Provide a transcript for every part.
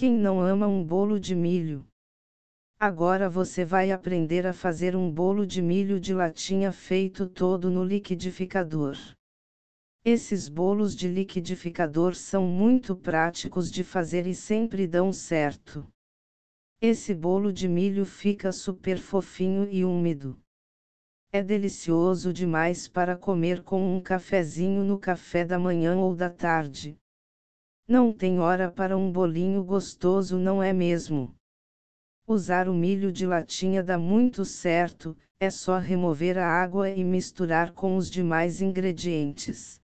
Quem não ama um bolo de milho? Agora você vai aprender a fazer um bolo de milho de latinha feito todo no liquidificador. Esses bolos de liquidificador são muito práticos de fazer e sempre dão certo. Esse bolo de milho fica super fofinho e úmido. É delicioso demais para comer com um cafezinho no café da manhã ou da tarde. Não tem hora para um bolinho gostoso, não é mesmo? Usar o milho de latinha dá muito certo, é só remover a água e misturar com os demais ingredientes.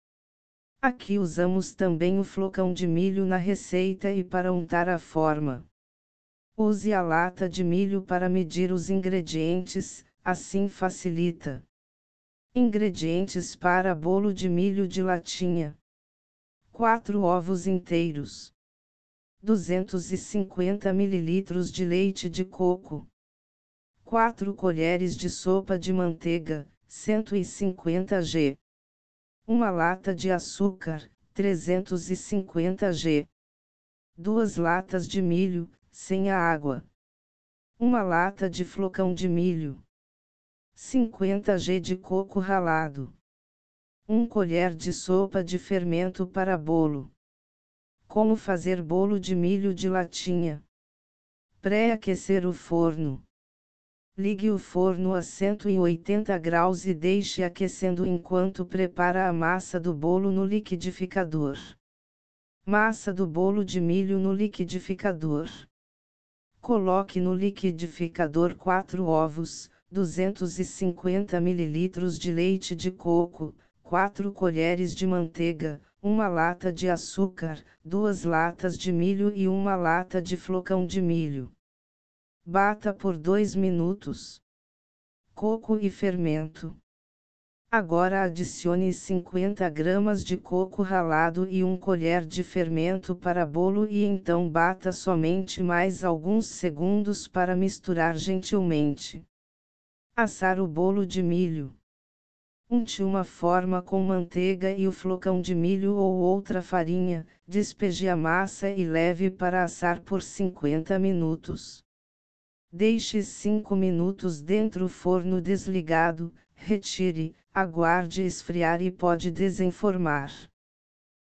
Aqui usamos também o flocão de milho na receita e para untar a forma. Use a lata de milho para medir os ingredientes, assim facilita. Ingredientes para bolo de milho de latinha: 4 ovos inteiros. 250 ml de leite de coco, 4 colheres de sopa de manteiga, 150 g, uma lata de açúcar, 350 g, duas latas de milho, sem a água, uma lata de flocão de milho, 50 g de coco ralado, 1 colher de sopa de fermento para bolo. Como fazer bolo de milho de latinha? Pré-aquecer o forno. Ligue o forno a 180 graus e deixe aquecendo enquanto prepara a massa do bolo no liquidificador. Massa do bolo de milho no liquidificador. Coloque no liquidificador 4 ovos, 250 ml de leite de coco, 4 colheres de manteiga, uma lata de açúcar, duas latas de milho e uma lata de flocão de milho. Bata por 2 minutos. Coco e fermento. Agora adicione 50 gramas de coco ralado e 1 colher de fermento para bolo e então bata somente mais alguns segundos para misturar gentilmente. Assar o bolo de milho. Unte uma forma com manteiga e o flocão de milho ou outra farinha, despeje a massa e leve para assar por 50 minutos. Deixe 5 minutos dentro forno desligado, retire, aguarde esfriar e pode desenformar.